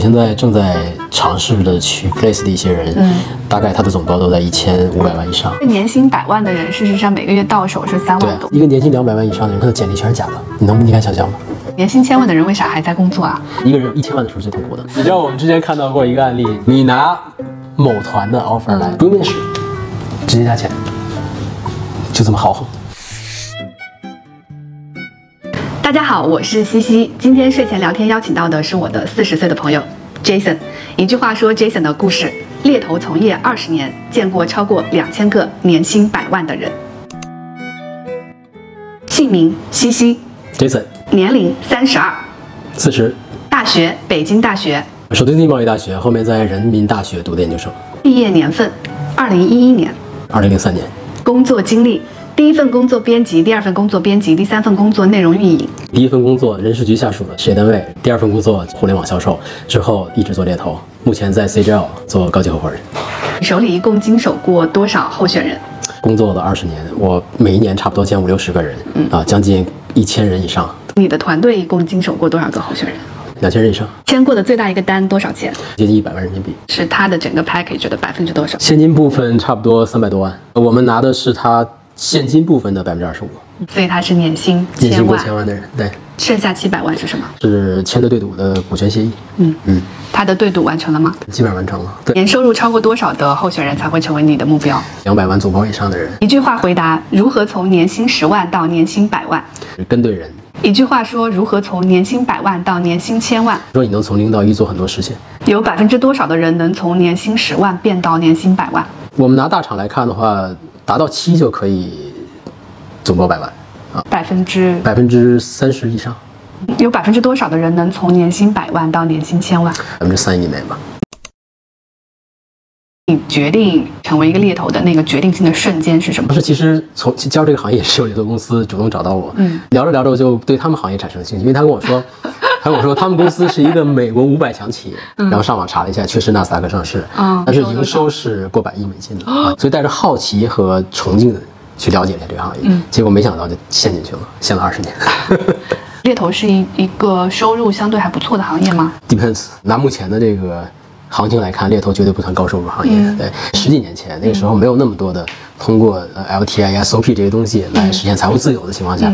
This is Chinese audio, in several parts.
我现在正在尝试着去 place 的一些人，嗯大概他的总包都在一千五百万以上。年薪百万的人，事实上每个月到手是三万多，。一个年薪两百万以上的人，他的简历全是假的，你能你敢想象吗？年薪千万的人为啥还在工作啊？一个人一千万的时候最痛苦的。你知道我们之前看到过一个案例，你拿某团的 offer 来，不用面试，直接加钱，就这么豪横。大家好，我是西西。今天睡前聊天邀请到的是我的四十岁的朋友 Jason。一句话说 Jason 的故事：猎头从业二十年，见过超过两千个年薪百万的人。姓名西西，Jason，年龄三十二，四十，大学北京大学，首都经济贸易大学，后面在人民大学读的研究生，毕业年份二零一一年，二零零三年。工作经历。第一份工作编辑，第二份工作编辑，第三份工作内容运营。第一份工作人事局下属的事业单位，第二份工作互联网销售，之后一直做猎头，目前在 CGL 做高级合伙人，你手里一共经手过多少候选人？工作了二十年，我每一年差不多见五六十个人，啊，将近一千人以上，你的团队一共经手过多少个候选人？两千人以上，签过的最大一个单多少钱？接近一百万人民币。是他的整个 package 的百分之多少？现金部分差不多三百多万，我们拿的是他现金部分的百分之二十五，所以他是年薪年薪过千万的人，对，剩下七百万是什么？是签的对赌的股权协议，嗯嗯，他的对赌完成了吗？基本上完成了，对，年收入超过多少的候选人才会成为你的目标？两百万总包以上的人，一句话回答：如何从年薪十万到年薪百万？跟对人，一句话说：如何从年薪百万到年薪千万？说你能从零到一做很多事情。有百分之多少的人能从年薪十万变到年薪百万？我们拿大厂来看的话，达到七就可以总包百万啊，百分之百分之三十以上，有百分之多少的人能从年薪百万到年薪千万？百分之三以内吧。你决定成为一个猎头的那个决定性的瞬间是什么不？是，其实从加入这个行业也是有猎头公司主动找到我，嗯，聊着聊着我就对他们行业产生了兴趣，因为他跟我说，他 跟我说他们公司是一个美国五百强企业，然后上网查了一下，确实纳斯达克上市，嗯但是营收是过百亿美金的，啊，所以带着好奇和崇敬的去了解了一下这个行业，嗯。结果没想到就陷进去了，陷了二十年。猎头是一一个收入相对还不错的行业吗？Depends，拿目前的这个行情来看，猎头绝对不算高收入行业。嗯。对，十几年前那个时候没有那么多的通过呃 LTI、SOP 这些东西来实现财务自由的情况下，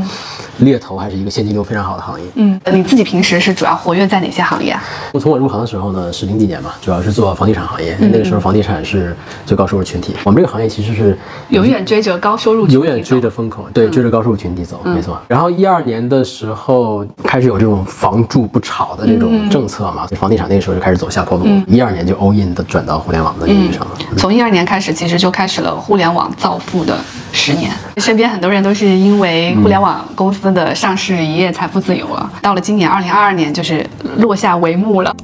猎头还是一个现金流非常好的行业。嗯，你自己平时是主要活跃在哪些行业啊？我从我入行的时候呢，是零几年嘛，主要是做房地产行业。那个时候房地产是最高收入群体。我们这个行业其实是永远追着高收入群体永远追着风口，对，追着高收入群体走，没错。然后一二年的时候开始有这种房住不炒的这种政策嘛，所以房地产那个时候就开始走下坡路。一二年就 all in 的转到互联网的领域上了。从一二年开始，其实就开始了互联网造富的十年。身边很多人都是因为互联网公司的上市一夜财富自由了。到了今年二零二二年，就是落下帷幕了。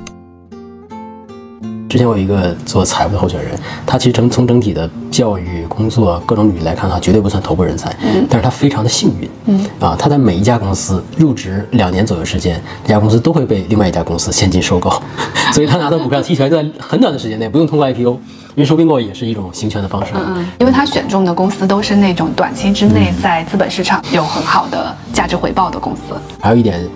之前我有一个做财务的候选人，他其实从从整体的教育、工作各种履历来看的话，绝对不算头部人才，但是他非常的幸运，嗯啊，他在每一家公司入职两年左右时间，这家公司都会被另外一家公司现金收购，所以他拿到股票期权在很短的时间内不用通过 IPO，因为收并购也是一种行权的方式，嗯，因为他选中的公司都是那种短期之内在资本市场有很好的价值回报的公司。还有一点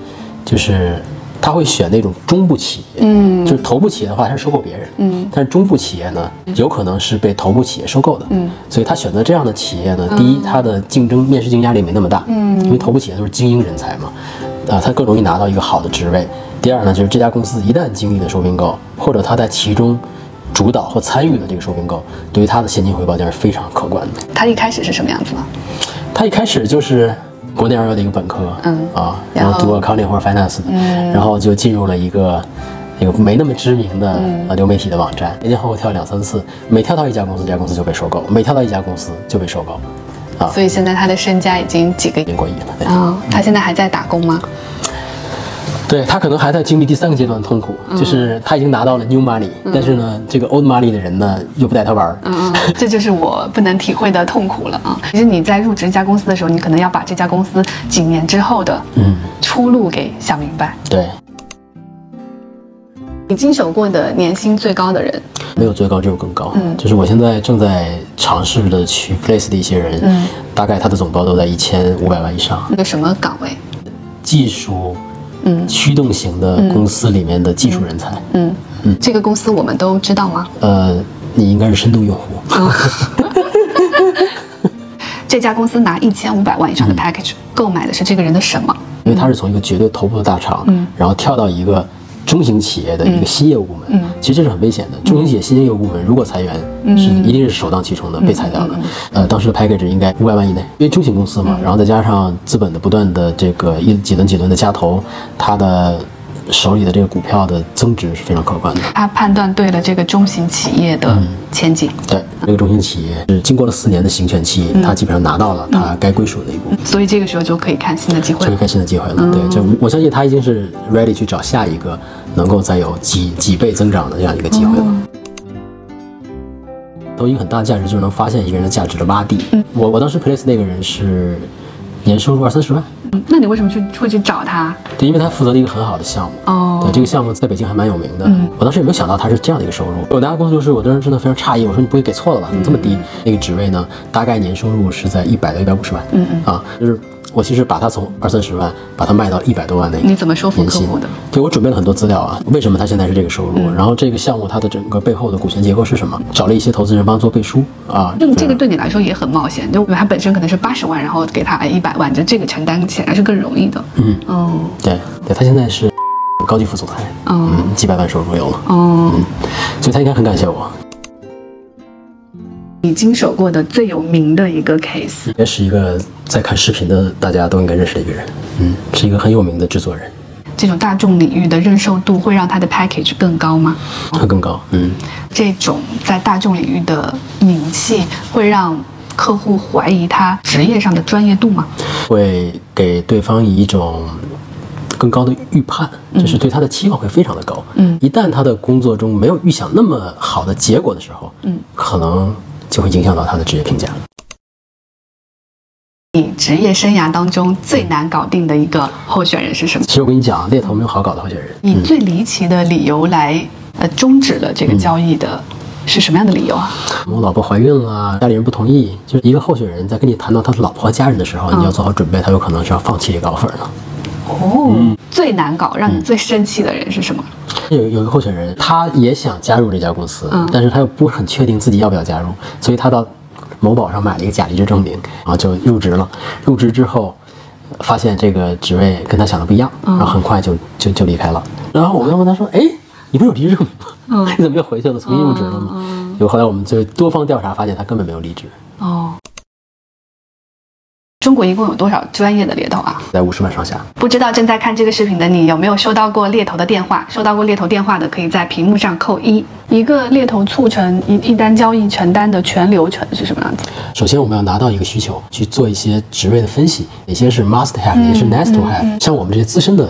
就是他会选那种中部企业，嗯。就是头部企业的话，他是收购别人，嗯，但是中部企业呢，有可能是被头部企业收购的，嗯，所以他选择这样的企业呢，第一，他的竞争面试竞争压力没那么大，嗯。因为头部企业都是精英人才嘛，啊，他更容易拿到一个好的职位。第二呢，就是这家公司一旦经历了收并购，或者他在其中主导和参与的这个收并购，对于他的现金回报将是非常可观的。他一开始是什么样子呢？他一开始就是国内二幺的一个本科，嗯啊，然后读 accounting 或者 finance，嗯然后就进入了一个一个没那么知名的呃流媒体的网站，前前后后跳两三次，每跳到一家公司，这家公司就被收购，每跳到一家公司就被收购，啊，所以现在他的身家已经几个亿。过亿了。对啊、他现在还在打工吗？对他可能还在经历第三个阶段的痛苦，嗯就是他已经拿到了 new money，、但是呢，这个 old money 的人呢又不带他玩儿，嗯嗯，这就是我不能体会的痛苦了啊！其实你在入职一家公司的时候，你可能要把这家公司几年之后的嗯，出路给想明白。对，你经手过的年薪最高的人，没有最高只有更高。嗯就是我现在正在尝试的去 place 的一些人，嗯大概他的总包都在一千五百万以上。那个什么岗位？技术嗯，驱动型的公司里面的技术人才。嗯嗯，这个公司我们都知道吗？呃，你应该是深度用户。这家公司拿一千五百万以上的 package 购买的是这个人的什么？因为他是从一个绝对头部的大厂，嗯，然后跳到一个中型企业的一个新业务部门，嗯，其实这是很危险的。中型企业新业务部门如果裁员，是一定是首当其冲的被裁掉的。呃，当时的 package 应该五百万以内，因为中型公司嘛，然后再加上资本的不断的这个一几轮几轮的加投，它的。手里的这个股票的增值是非常可观的。他判断对了这个中型企业的前景。对，这个中型企业是经过了四年的行权期，他基本上拿到了他该归属的一部分。所以这个时候就可以看新的机会。可以看新的机会了。对，就我相信他已经是 ready 去找下一个能够再有几几倍增长的这样一个机会了。投一个很大的价值就是能发现一个人的价值的洼地。我我当时 place 那个人是年收入二三十万。那你为什么去会去找他？对，因为他负责了一个很好的项目。哦，对，这个项目在北京还蛮有名的。嗯，我当时也没有想到他是这样的一个收入。我拿到工作就是，我当时真的非常诧异。我说你不会给错了吧？怎么这么低？那个职位呢，大概年收入是在一百到一百五十万。嗯嗯，啊，就是。我其实把它从二三十万把它卖到一百多万那个，你怎么说服客户的？对我准备了很多资料啊，为什么他现在是这个收入？然后这个项目它的整个背后的股权结构是什么？找了一些投资人帮做背书啊。就这个对你来说也很冒险，就他本身可能是八十万，然后给他一百万，就这个承担显然是更容易的。嗯嗯，对对，他现在是高级副总裁，嗯，几百万收入有了，嗯，所以他应该很感谢我。你经手过的最有名的一个 case，应该是一个在看视频的大家都应该认识的一个人，嗯，是一个很有名的制作人。这种大众领域的认受度会让他的 package 更高吗？会更高，嗯。这种在大众领域的名气会让客户怀疑他职业上的专业度吗？会给对方以一种更高的预判，就是对他的期望会非常的高。嗯，一旦他的工作中没有预想那么好的结果的时候，嗯，可能。就会影响到他的职业评价。你职业生涯当中最难搞定的一个候选人是什么？其实我跟你讲，猎头没有好搞的候选人。以最离奇的理由来呃终止了这个交易的是什么样的理由啊？我老婆怀孕了，家里人不同意。就是一个候选人在跟你谈到他的老婆和家人的时候，你要做好准备，他有可能是要放弃这个 offer 的。哦，最难搞，让你最生气的人是什么？有有一个候选人，他也想加入这家公司，但是他又不是很确定自己要不要加入，所以他到某宝上买了一个假离职证明，然后就入职了。入职之后，发现这个职位跟他想的不一样，然后很快就就就离开了。然后我就问他说：“哎，你不是有离职证明吗？你 怎么又回去了，重新入职了吗？”就后来我们就多方调查，发现他根本没有离职。哦。中国一共有多少专业的猎头啊？在五十万上下。不知道正在看这个视频的你有没有收到过猎头的电话？收到过猎头电话的，可以在屏幕上扣一。一个猎头促成一一单交易成单的全流程是什么样子？首先我们要拿到一个需求，去做一些职位的分析，哪些是 must have，哪些是 nice to have。像我们这些资深的。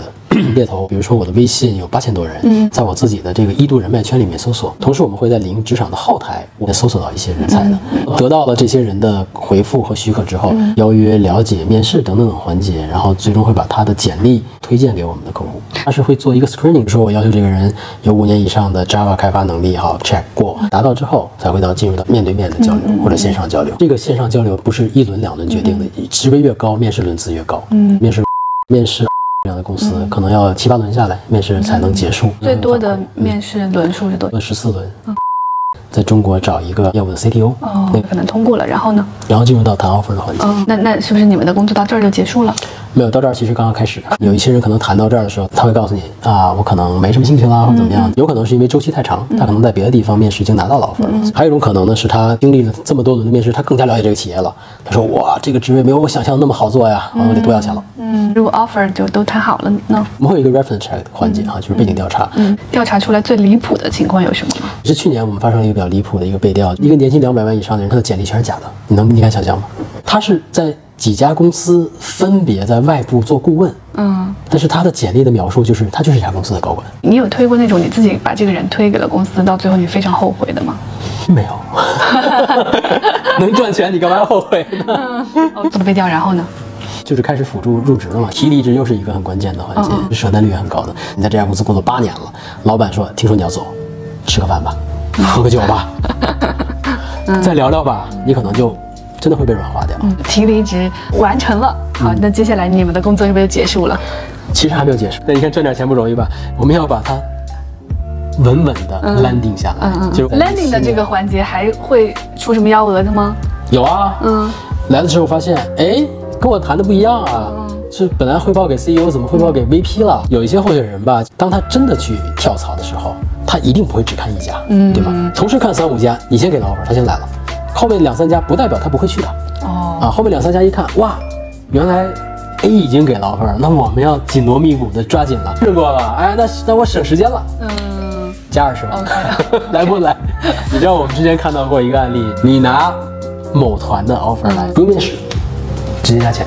猎头，比如说我的微信有八千多人，在我自己的这个一度人脉圈里面搜索，同时我们会在领英职场的后台，我搜索到一些人才的，得到了这些人的回复和许可之后，邀约、了解、面试等等等环节，然后最终会把他的简历推荐给我们的客户。他是会做一个 screening，说我要求这个人有五年以上的 Java 开发能力，哈，check 过，达到之后才会到进入到面对面的交流或者线上交流。这个线上交流不是一轮两轮决定的，职位越高，面试轮次越高。嗯，面试面试。这样的公司可能要七八轮下来，面试才能结束。最多的面试轮数是多？十四轮。嗯在中国找一个业务的 CTO，哦，那可能通过了，然后呢？然后进入到谈 offer 的环节。那那是不是你们的工作到这儿就结束了？没有，到这儿其实刚刚开始。有一些人可能谈到这儿的时候，他会告诉你啊，我可能没什么兴趣啦，或者怎么样。有可能是因为周期太长，他可能在别的地方面试已经拿到了 offer 了。还有一种可能呢，是他经历了这么多轮的面试，他更加了解这个企业了。他说哇，这个职位没有我想象的那么好做呀，我得多要钱了。嗯，如果 offer 就都谈好了呢？我们会有一个 reference check 环节哈，就是背景调查。嗯，调查出来最离谱的情况有什么吗？是去年我们发生了一个比较离谱的一个背调。一个年薪两百万以上的人，他的简历全是假的，你能你敢想象吗？他是在几家公司分别在外部做顾问，嗯，但是他的简历的描述就是他就是一家公司的高管。你有推过那种你自己把这个人推给了公司，到最后你非常后悔的吗？没有，能赚钱你干嘛要后悔呢？做了背调，然后呢？就是开始辅助入职了嘛，提离职又是一个很关键的环节，舍单率也很高的。你在这家公司工作八年了，老板说听说你要走，吃个饭吧。喝个酒吧，再聊聊吧，你可能就真的会被软化掉。提离职完成了，好，那接下来你们的工作是不是就结束了？其实还没有结束。那你看赚点钱不容易吧？我们要把它稳稳的 landing 下来，就 landing 的这个环节还会出什么幺蛾子吗？有啊，嗯，来的时候发现，哎，跟我谈的不一样啊，是本来汇报给 CEO，怎么汇报给 VP 了？有一些候选人吧，当他真的去跳槽的时候，他一定不会只看一家，嗯，对吧？同时看三五家，你先给了 offer，他先来了，后面两三家不代表他不会去的，哦，啊，后面两三家一看，哇，原来 A 已经给了 offer，那我们要紧锣密鼓的抓紧了，试过了，哎，那那我省时间了，嗯，加二十万。OK 来不来？你知道我们之前看到过一个案例，你拿某团的 offer 来，不用面试，直接加钱，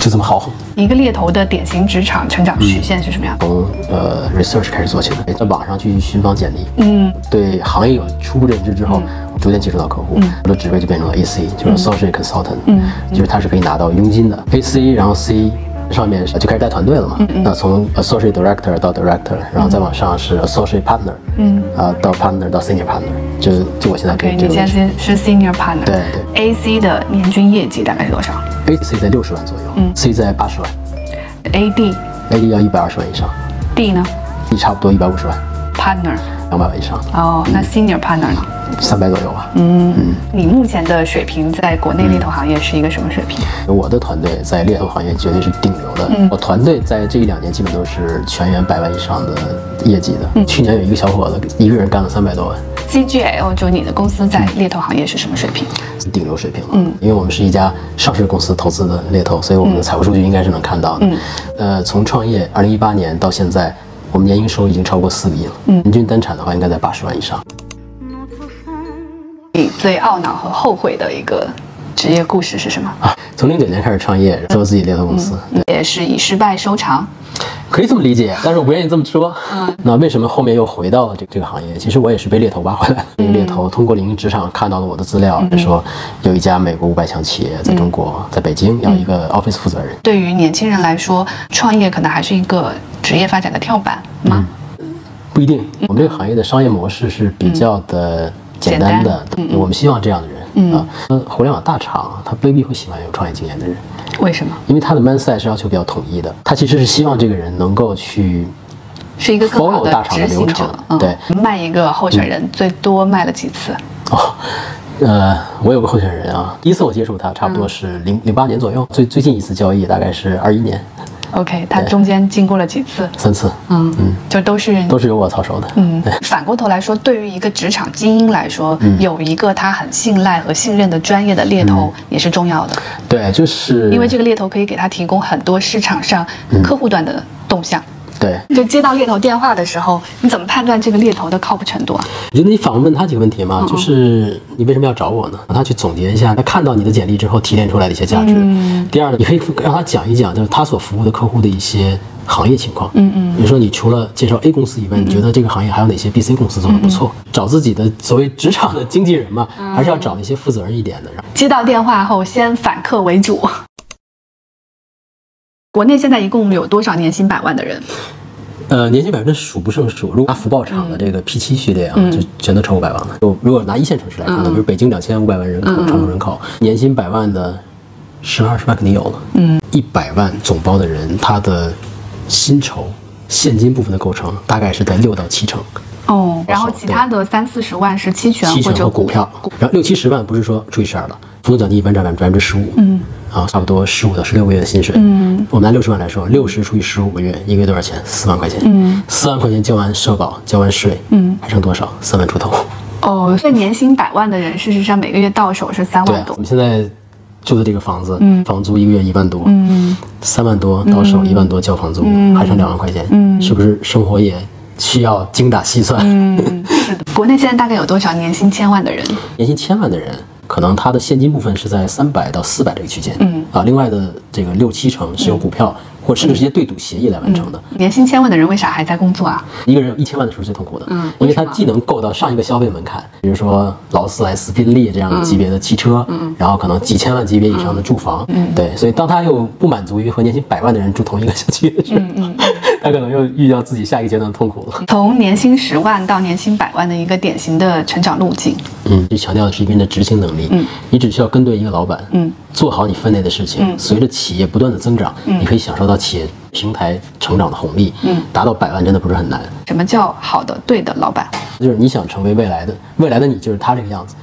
就这么豪横。一个猎头的典型职场成长曲线是什么样？的？从呃 research 开始做起来，在网上去寻访简历，嗯，对行业有初步认知之后，逐渐接触到客户，我的职位就变成了 AC，就是 associate consultant，嗯，就是他是可以拿到佣金的 AC，然后 C 上面就开始带团队了嘛，那从 associate director 到 director，然后再往上是 associate partner，嗯，啊到 partner 到 senior partner，就是就我现在可，以这你现在是是 senior partner，对对，AC 的年均业绩大概是多少，AC 在六十万左右，嗯，C 在八十万？AD，AD 要一百二十万以上 D 呢，D 差不多一百五十万，？Partner 两百万以上，哦，那 senior partner 呢？三百左右吧。嗯你目前的水平在国内猎头行业是一个什么水平？我的团队在猎头行业绝对是顶流的。我团队在这一两年基本都是全员百万以上的业绩的。去年有一个小伙子，一个人干了三百多万，CGL 就你的公司在猎头行业是什么水平？是顶流水平了。嗯，因为我们是一家上市公司投资的猎头，所以我们的财务数据应该是能看到的。嗯，呃，从创业二零一八年到现在，我们年营收已经超过四个亿了。嗯，人均单产的话应该在八十万以上。你最懊恼和后悔的一个职业故事是什么？啊，从零九年开始创业，做自己猎头公司，也是以失败收场。可以这么理解，但是我不愿意这么说。嗯，那为什么后面又回到了这这个行业？其实我也是被猎头挖回来的。那个猎头通过领英职场看到了我的资料，说有一家美国五百强企业在中国，在北京要一个 office 负责人。对于年轻人来说，创业可能还是一个职业发展的跳板吗？不一定，我们这个行业的商业模式是比较的简单的，我们希望这样的人啊。那互联网大厂他未必会喜欢有创业经验的人，为什么？因为他的 mindset 是要求比较统一的，他其实是希望这个人能够去是一个更好的大厂的执行者流程。嗯，对，卖一个候选人最多卖了几次？哦，呃，我有个候选人啊，第一次我接触他差不多是零零八年左右，最最近一次交易大概是二一年，OK，他中间经过了几次？三次，嗯。嗯，就都是都是由我操守的。嗯，反过头来说，对于一个职场精英来说，嗯。有一个他很信赖和信任的专业的猎头也是重要的，对，就是因为这个猎头可以给他提供很多市场上嗯。客户端的动向。对，就接到猎头电话的时候，你怎么判断这个猎头的靠谱程度啊？我觉得你反问他几个问题嘛，就是你为什么要找我呢？让他去总结一下他看到你的简历之后提炼出来的一些价值。嗯第二呢，你可以让他讲一讲，就是他所服务的客户的一些行业情况。嗯嗯，比如说你除了介绍 A 公司以外，你觉得这个行业还有哪些 B、C 公司做的不错？找自己的所谓职场的经纪人嘛，还是要找一些负责任一点的。接到电话后，先反客为主。国内现在一共有多少年薪百万的人？呃，年薪百分之数不胜数。如果拿福报厂的这个 P 七序列啊，就全都超过百万了。就如果拿一线城市来看呢，比如北京两千五百万人口，常住人口，年薪百万的十二十万肯定有了。嗯，一百万总包的人，他的薪酬现金部分的构成大概是在六到七成，哦，然后其他的三四十万是期权或者和股票，然后六七十万不是说除以十二了，浮动奖金一般占百分之十五，嗯，啊，差不多十五到十六个月的薪水，嗯，我们拿六十万来说，六十除以十五个月，一个月多少钱？四万块钱，嗯，四万块钱交完社保，交完税，嗯，还剩多少？三万出头。哦，所以年薪百万的人，事实上每个月到手是三万，多我。们现在住的这个房子，房租一个月一万多，嗯，三万多到手，一万多交房租，还剩两万块钱，嗯，是不是生活也需要精打细算？嗯，是的。国内现在大概有多少年薪千万的人？年薪千万的人，可能他的现金部分是在三百到四百这个区间，嗯。啊，另外的这个六七成是由股票、或甚至一些对赌协议来完成的。年薪千万的人为啥还在工作啊？一个人有一千万的时候最痛苦的，嗯因为他既能够到上一个消费门槛，比如说劳斯莱斯、宾利这样级别的汽车，嗯。然后可能几千万级别以上的住房，嗯。对，所以当他又不满足于和年薪百万的人住同一个小区的时候，嗯他可能又遇到自己下一个阶段的痛苦了。从年薪十万到年薪百万的一个典型的成长路径。嗯，这强调的是一个人的执行能力。嗯，你只需要跟对一个老板，嗯，做好你分内的事情，随着企业不断的增长，你可以享受到企业平台成长的红利，嗯，达到百万真的不是很难。什么叫好的对的老板？就是你想成为未来的未来的你，就是他这个样子。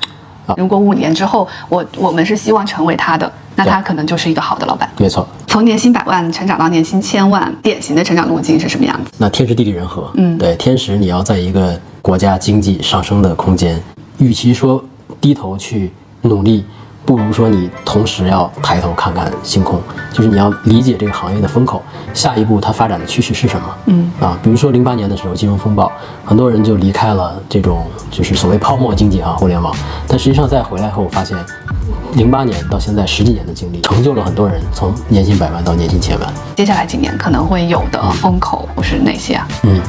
如果五年之后，我我们是希望成为他的，那他可能就是一个好的老板。没错，从年薪百万成长到年薪千万，典型的成长路径是什么样子？那天时地利人和，嗯，对，天时你要在一个国家经济上升的空间，与其说低头去努力。不如说你同时要抬头看看星空，就是你要理解这个行业的风口，下一步它发展的趋势是什么？嗯啊，比如说零八年的时候金融风暴，很多人就离开了这种就是所谓泡沫经济啊，互联网。但实际上再回来后，发现零八年到现在十几年的经历，成就了很多人从年薪百万到年薪千万。接下来几年可能会有的风口是哪些啊？嗯。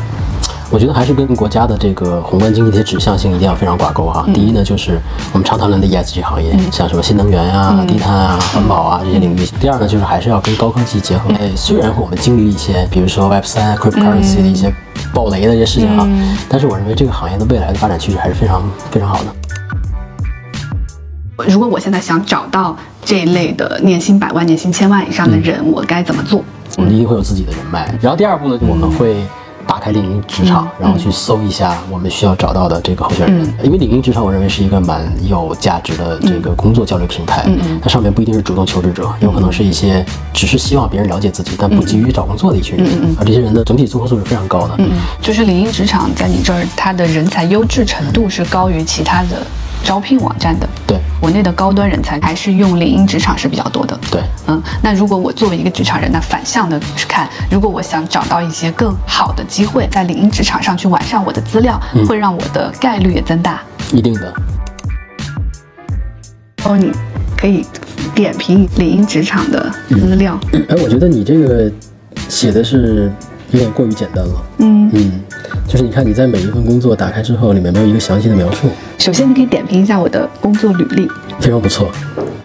我觉得还是跟国家的这个宏观经济的指向性一定要非常挂钩哈。第一呢，就是我们常谈论的 ESG 行业，像什么新能源啊、低碳啊、环保啊这些领域。第二呢，就是还是要跟高科技结合。哎，虽然我们经历一些，比如说 Web 三、Cryptocurrency 的一些暴雷的一些事情哈，但是我认为这个行业的未来的发展趋势还是非常非常好的。如果我现在想找到这一类的年薪百万、年薪千万以上的人，我该怎么做？我们一定会有自己的人脉。然后第二步呢，我们会。打开领英职场，然后去搜一下我们需要找到的这个候选人。因为领英职场，我认为是一个蛮有价值的这个工作交流平台。它上面不一定是主动求职者，有可能是一些只是希望别人了解自己，但不急于找工作的一群人。而这些人的整体综合素质非常高的。就是领英职场在你这儿，它的人才优质程度是高于其他的。招聘网站的，对，国内的高端人才还是用领英职场是比较多的，对，嗯，那如果我作为一个职场人，那反向的去看，如果我想找到一些更好的机会，在领英职场上去完善我的资料，会让我的概率也增大，一定的。哦，你可以点评领英职场的资料。哎，我觉得你这个写的是有点过于简单了。嗯嗯。就是你看你在每一份工作打开之后，里面没有一个详细的描述。首先，你可以点评一下我的工作履历，非常不错。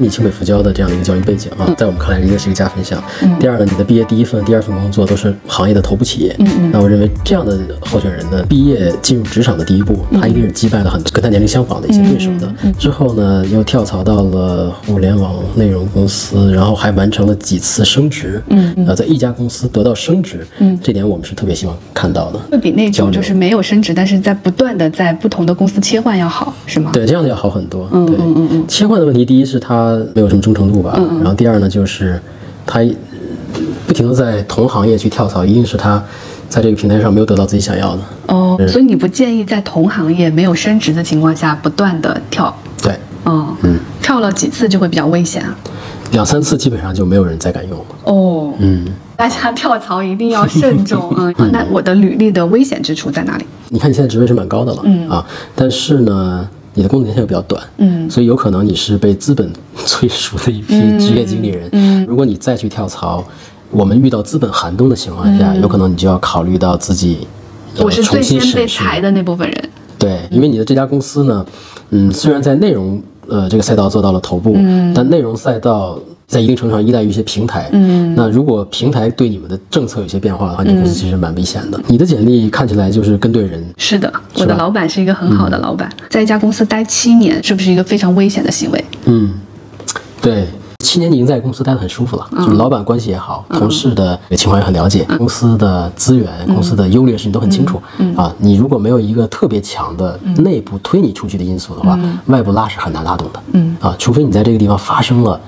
你清北复交的这样的一个教育背景啊，在我们看来应该是一个加分项。第二呢，你的毕业第一份、第二份工作都是行业的头部企业。嗯嗯。那我认为这样的候选人呢，毕业进入职场的第一步，他一定是击败了很跟他年龄相仿的一些对手的。之后呢，又跳槽到了互联网内容公司，然后还完成了几次升职。嗯嗯。在一家公司得到升职，嗯，这点我们是特别希望看到的。会比那种就是没有升职，但是在不断的在不同的公司切换要好，是吗？对，这样的要好很多。嗯嗯嗯嗯。切换的问题，第一是他。没有什么忠诚度吧，然后第二呢，就是他不停的在同行业去跳槽，一定是他在这个平台上没有得到自己想要的。哦，所以你不建议在同行业没有升职的情况下不断的跳？对，哦，嗯，跳了几次就会比较危险啊。两三次基本上就没有人再敢用了。哦，嗯，大家跳槽一定要慎重啊。那我的履历的危险之处在哪里？你看你现在职位是蛮高的了，嗯啊，但是呢。你的工作年限又比较短，嗯，所以有可能你是被资本 催熟的一批职业经理人。嗯，如果你再去跳槽，我们遇到资本寒冬的情况下，有可能你就要考虑到自己，我是最先被裁的那部分人。对，因为你的这家公司呢，嗯，虽然在内容呃这个赛道做到了头部，嗯，但内容赛道。在一定程度上依赖于一些平台，嗯，那如果平台对你们的政策有些变化的话，你公司其实蛮危险的。你的简历看起来就是跟对人，是的，我的老板是一个很好的老板，在一家公司待七年，是不是一个非常危险的行为？嗯，对，七年你已经在公司待得很舒服了，就是老板关系也好，同事的情况也很了解，公司的资源、公司的优劣势你都很清楚，啊，你如果没有一个特别强的内部推你出去的因素的话，外部拉是很难拉动的，嗯，啊，除非你在这个地方发生了。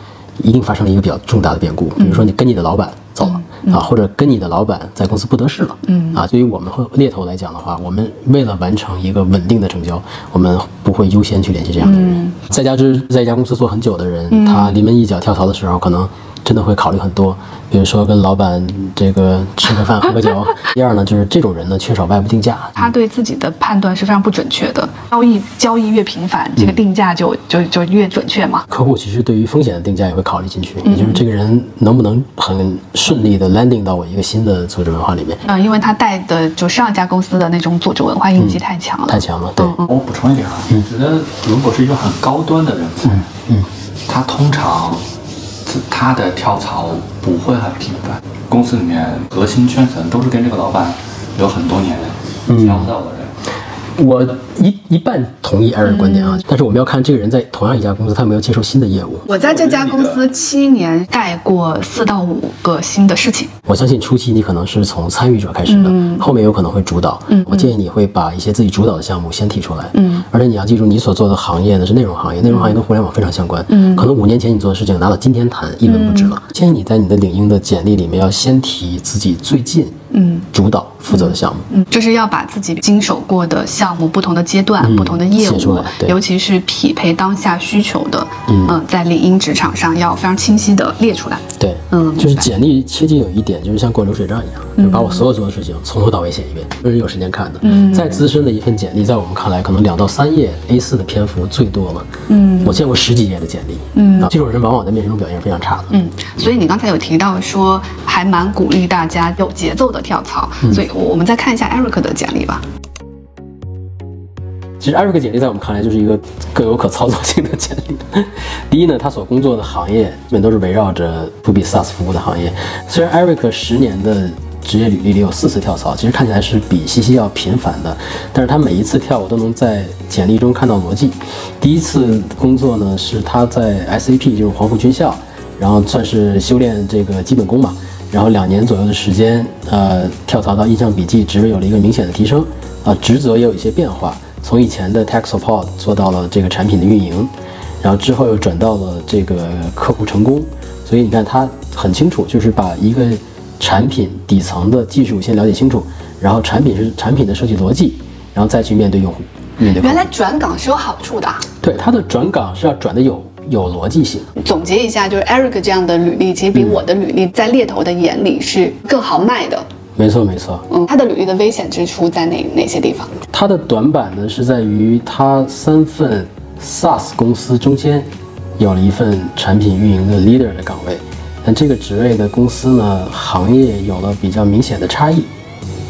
一定发生了一个比较重大的变故，比如说你跟你的老板走了啊，或者跟你的老板在公司不得势了，嗯啊，对于我们会猎头来讲的话，我们为了完成一个稳定的成交，我们不会优先去联系这样的人。再加之在一家公司做很久的人，他临门一脚跳槽的时候，可能。真的会考虑很多，比如说跟老板这个吃个饭喝个酒。第二呢，就是这种人呢缺少外部定价，他对自己的判断是非常不准确的。交易交易越频繁，这个定价就就就越准确嘛。客户其实对于风险的定价也会考虑进去，也就是这个人能不能很顺利的 landing 到我一个新的组织文化里面。嗯，因为他带的就上一家公司的那种组织文化印记太强了，太强了。对，我补充一点啊，我觉得如果是一个很高端的人才，嗯，他通常。他的跳槽不会很频繁，公司里面核心圈层都是跟这个老板有很多年交道的人。我一一半同意艾瑞观点啊，但是我们要看这个人在同样一家公司，他有没有接受新的业务。我在这家公司七年，带过四到五个新的事情。我相信初期你可能是从参与者开始的，后面有可能会主导。我建议你会把一些自己主导的项目先提出来。嗯，而且你要记住，你所做的行业呢是内容行业，内容行业跟互联网非常相关。嗯，可能五年前你做的事情拿到今天谈一文不值了。建议你在你的领英的简历里面要先提自己最近嗯主导负责的项目。嗯，就是要把自己经手过的项目、不同的阶段、不同的业务，尤其是匹配当下需求的，嗯，在领英职场上要非常清晰的列出来。对，嗯，就是简历切记有一点，就是像过流水账一样，就把我所有做的事情从头到尾写一遍，没人有时间看的。嗯，再资深的一份简历，在我们看来，可能两到三页 A4 的篇幅最多了。嗯，我见过十几页的简历。嗯，这种人往往在面试中表现非常差的。嗯，所以你刚才有提到说，还蛮鼓励大家有节奏的跳槽。所以，我们再看一下 Eric 的简历吧。其实 Eric 简历在我们看来就是一个更有可操作性的简历。第一呢，他所工作的行业基本都是围绕着 To B SaaS 服务的行业。虽然 Eric 十年的职业履历里有四次跳槽，其实看起来是比西西要频繁的，但是他每一次跳，我都能在简历中看到逻辑。第一次工作呢，是他在 SAP，就是黄埔军校，然后算是修炼这个基本功嘛。然后两年左右的时间，呃，跳槽到印象笔记，职位有了一个明显的提升，啊，职责也有一些变化。从以前的 tech support 做到了这个产品的运营，然后之后又转到了这个客户成功，所以你看他很清楚，就是把一个产品底层的技术先了解清楚，然后产品是产品的设计逻辑，然后再去面对用户。面对原来转岗是有好处的。对，他的转岗是要转的有有逻辑性。总结一下，就是 Eric 这样的履历，其实比我的履历在猎头的眼里是更好卖的。没错没错，嗯，他的履历的危险之处在哪哪些地方？他的短板呢是在于他三份 SaaS 公司中间有了一份产品运营的 leader 的岗位，但这个职位的公司呢行业有了比较明显的差异。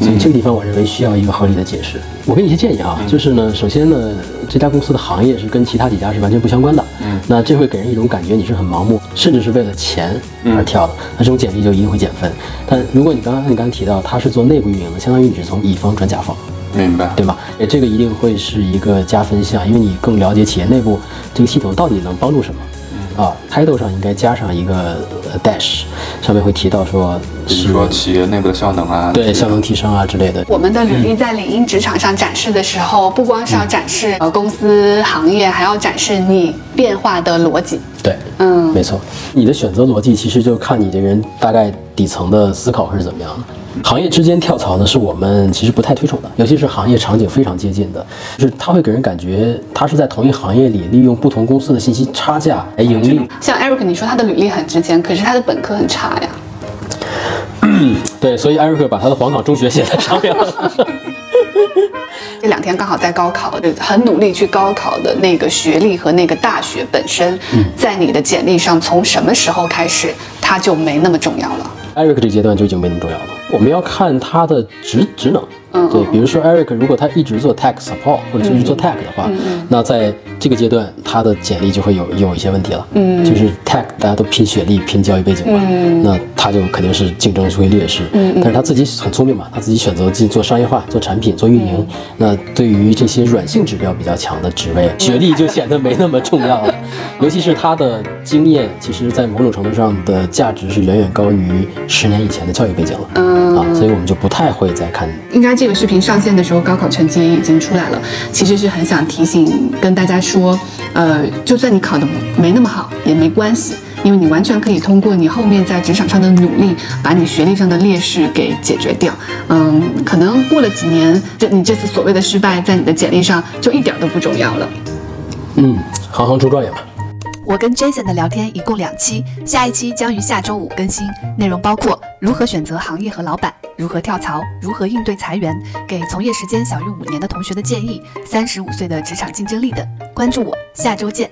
所以这个地方，我认为需要一个合理的解释。我给你一些建议啊，就是呢，首先呢，这家公司的行业是跟其他几家是完全不相关的。嗯，那这会给人一种感觉，你是很盲目，甚至是为了钱而跳的。那这种简历就一定会减分。但如果你刚刚你刚刚提到他是做内部运营的，相当于你是从乙方转甲方，明白对吧？诶，这个一定会是一个加分项，因为你更了解企业内部这个系统到底能帮助什么。啊，title 上应该加上一个 dash，上面会提到说，比如说企业内部的效能啊，对，效能提升啊之类的。我们的履历在领英职场上展示的时候，不光是要展示呃公司行业，还要展示你变化的逻辑。对，嗯，没错，你的选择逻辑其实就看你这个人大概底层的思考是怎么样的。行业之间跳槽呢，是我们其实不太推崇的，尤其是行业场景非常接近的，就是它会给人感觉他是在同一行业里利用不同公司的信息差价来盈利。像 Eric，你说他的履历很值钱，可是他的本科很差呀。对，所以 Eric 把他的黄冈中学写在上面了。这两天刚好在高考，很努力去高考的那个学历和那个大学本身，在你的简历上从什么时候开始，它就没那么重要了。Eric 这阶段就已经没那么重要了。我们要看它的职职能。对，比如说 Eric，如果他一直做 tech support 或者一直做 tech 的话，那在这个阶段他的简历就会有有一些问题了。嗯，就是 tech 大家都拼学历、拼教育背景嘛，那他就肯定是竞争会劣势。嗯但是他自己很聪明嘛，他自己选择进做商业化、做产品、做运营。那对于这些软性指标比较强的职位，学历就显得没那么重要了。尤其是他的经验，其实在某种程度上的价值是远远高于十年以前的教育背景了。嗯啊，所以我们就不太会再看。应该。这个视频上线的时候，高考成绩也已经出来了。其实是很想提醒跟大家说，呃，就算你考的没那么好也没关系，因为你完全可以通过你后面在职场上的努力，把你学历上的劣势给解决掉。嗯，可能过了几年，这你这次所谓的失败，在你的简历上就一点都不重要了。嗯，行行出状元嘛。我跟 Jason 的聊天一共两期，下一期将于下周五更新，内容包括如何选择行业和老板，如何跳槽，如何应对裁员，给从业时间小于五年的同学的建议，三十五岁的职场竞争力等。关注我，下周见。